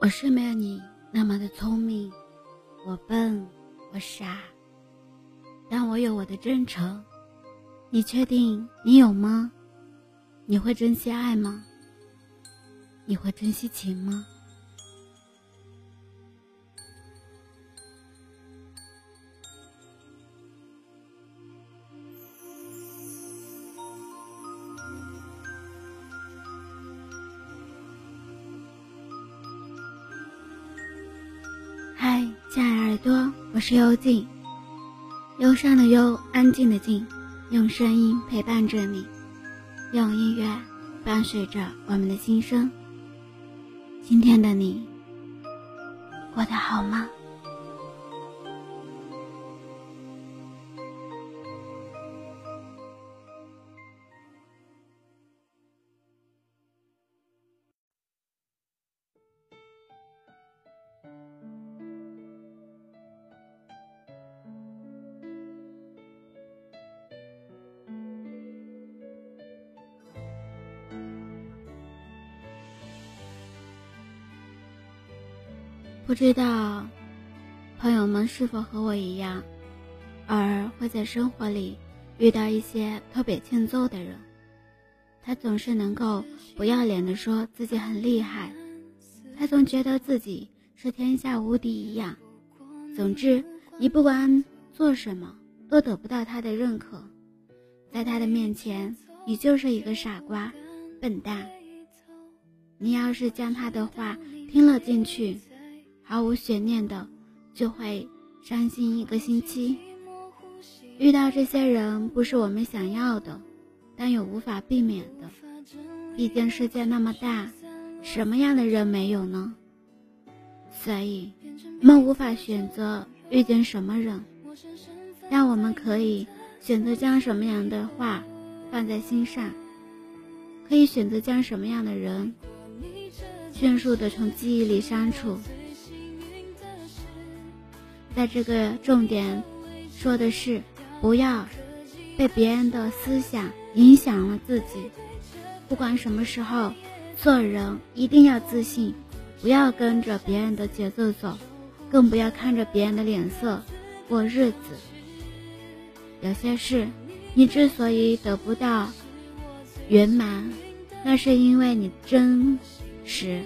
我是没有你那么的聪明，我笨，我傻，但我有我的真诚。你确定你有吗？你会珍惜爱吗？你会珍惜情吗？我是幽静，忧伤的忧，安静的静，用声音陪伴着你，用音乐伴随着我们的心声。今天的你过得好吗？不知道朋友们是否和我一样，偶尔会在生活里遇到一些特别欠揍的人。他总是能够不要脸的说自己很厉害，他总觉得自己是天下无敌一样。总之，你不管做什么都得不到他的认可，在他的面前，你就是一个傻瓜、笨蛋。你要是将他的话听了进去。毫无悬念的，就会伤心一个星期。遇到这些人不是我们想要的，但又无法避免的。毕竟世界那么大，什么样的人没有呢？所以，我们无法选择遇见什么人，但我们可以选择将什么样的话放在心上，可以选择将什么样的人迅速的从记忆里删除。在这个重点说的是，不要被别人的思想影响了自己。不管什么时候做人，一定要自信，不要跟着别人的节奏走，更不要看着别人的脸色过日子。有些事，你之所以得不到圆满，那是因为你真实，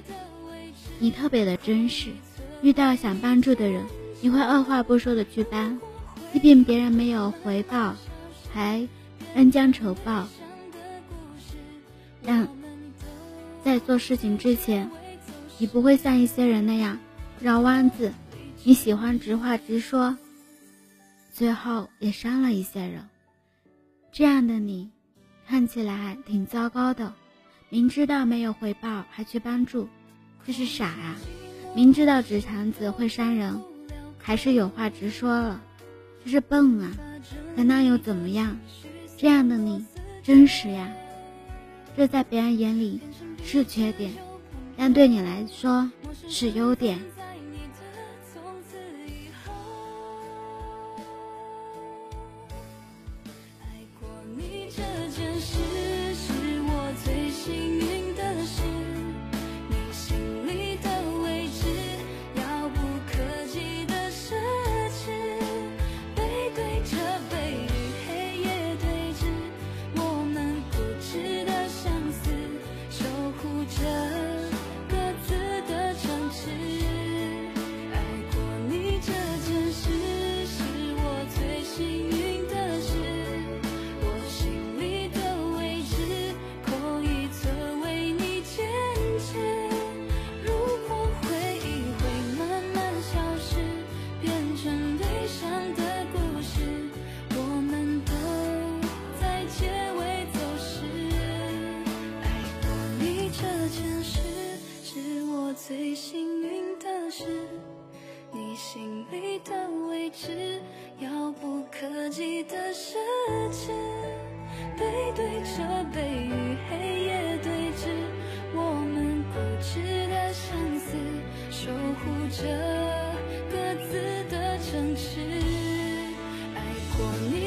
你特别的真实。遇到想帮助的人。你会二话不说的去帮，即便别人没有回报，还恩将仇报。但在做事情之前，你不会像一些人那样绕弯子，你喜欢直话直说，最后也伤了一些人。这样的你，看起来挺糟糕的。明知道没有回报还去帮助，这是傻啊！明知道纸肠子会伤人。还是有话直说了，这是笨啊！可那又怎么样？这样的你真实呀，这在别人眼里是缺点，但对你来说是优点。自己背对着背，与黑夜对峙，我们固执的相思，守护着各自的城池。爱过你。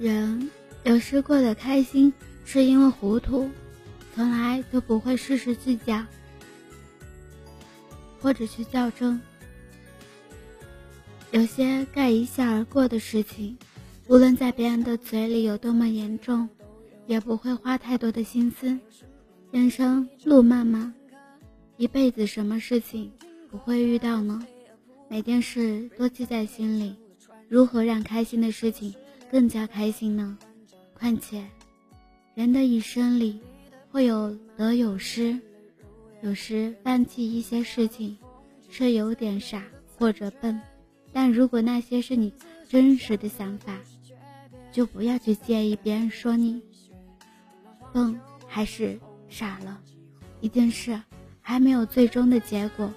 人有时过得开心，是因为糊涂，从来都不会事事计较，或者去较真。有些该一笑而过的事情，无论在别人的嘴里有多么严重，也不会花太多的心思。人生路漫漫，一辈子什么事情不会遇到呢？每件事都记在心里，如何让开心的事情？更加开心呢。况且，人的一生里会有得有失，有时放弃一些事情是有点傻或者笨，但如果那些是你真实的想法，就不要去介意别人说你笨还是傻了。一件事还没有最终的结果，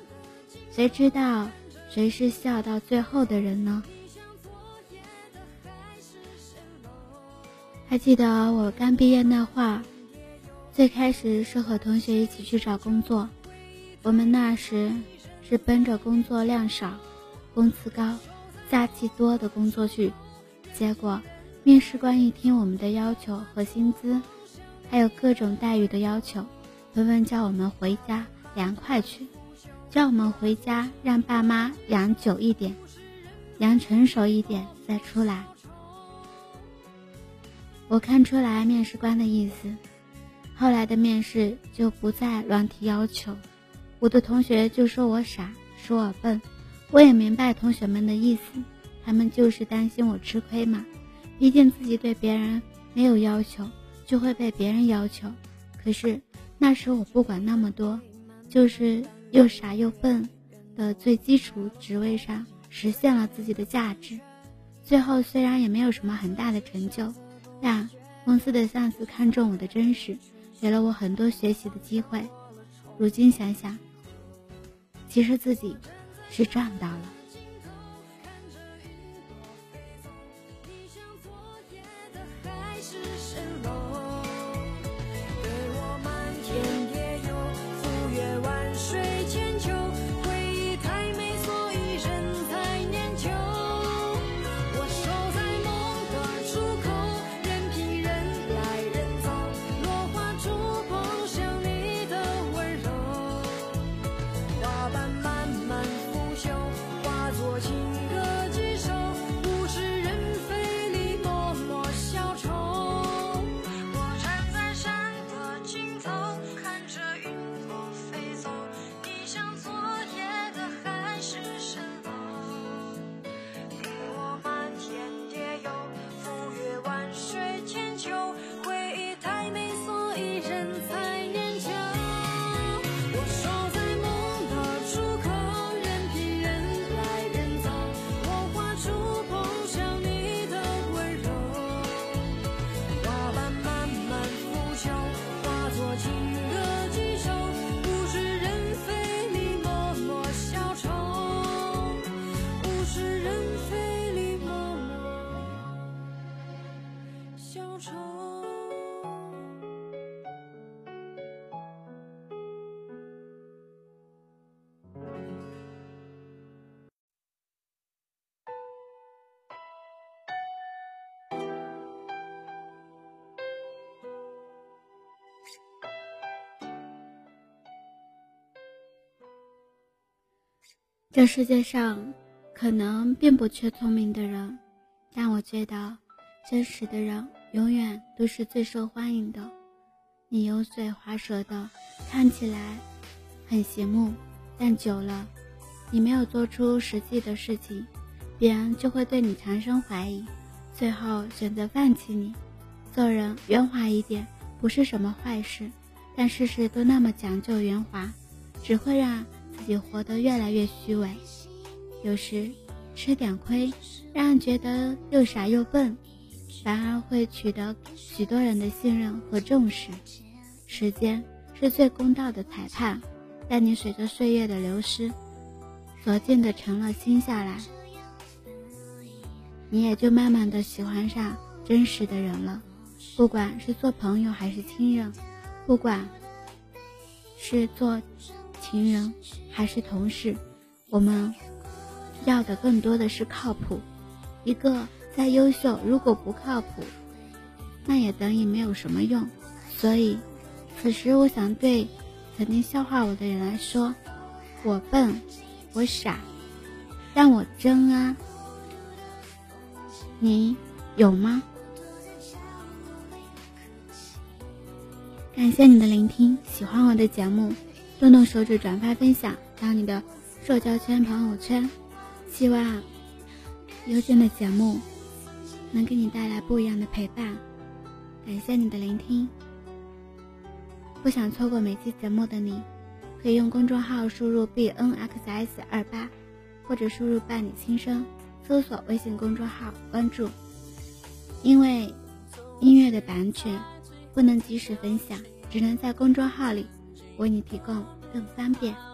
谁知道谁是笑到最后的人呢？还记得我刚毕业那会儿，最开始是和同学一起去找工作。我们那时是奔着工作量少、工资高、假期多的工作去。结果面试官一听我们的要求和薪资，还有各种待遇的要求，纷纷叫我们回家凉快去，叫我们回家让爸妈养久一点，养成熟一点再出来。我看出来面试官的意思，后来的面试就不再乱提要求。我的同学就说我傻，说我笨，我也明白同学们的意思，他们就是担心我吃亏嘛。毕竟自己对别人没有要求，就会被别人要求。可是那时我不管那么多，就是又傻又笨的最基础职位上实现了自己的价值。最后虽然也没有什么很大的成就。下公司的上司看中我的真实，给了我很多学习的机会。如今想想，其实自己是赚到了。我这世界上可能并不缺聪明的人，但我觉得真实的人永远都是最受欢迎的。你油嘴滑舌的，看起来很醒目，但久了，你没有做出实际的事情，别人就会对你产生怀疑，最后选择放弃你。做人圆滑一点不是什么坏事，但事事都那么讲究圆滑，只会让。自己活得越来越虚伪，有时吃点亏，让人觉得又傻又笨，反而会取得许多人的信任和重视。时间是最公道的裁判，但你随着岁月的流失，逐渐的成了心下来，你也就慢慢的喜欢上真实的人了。不管是做朋友还是亲人，不管是做。情人还是同事，我们要的更多的是靠谱。一个再优秀，如果不靠谱，那也等于没有什么用。所以，此时我想对曾经笑话我的人来说：我笨，我傻，让我争啊！你有吗？感谢你的聆听，喜欢我的节目，动动手指转发分享到你的社交圈、朋友圈。希望优静的节目能给你带来不一样的陪伴。感谢你的聆听。不想错过每期节目的你，可以用公众号输入 b n x s 二八，或者输入伴你轻声，搜索微信公众号关注。因为音乐的版权不能及时分享，只能在公众号里为你提供更方便。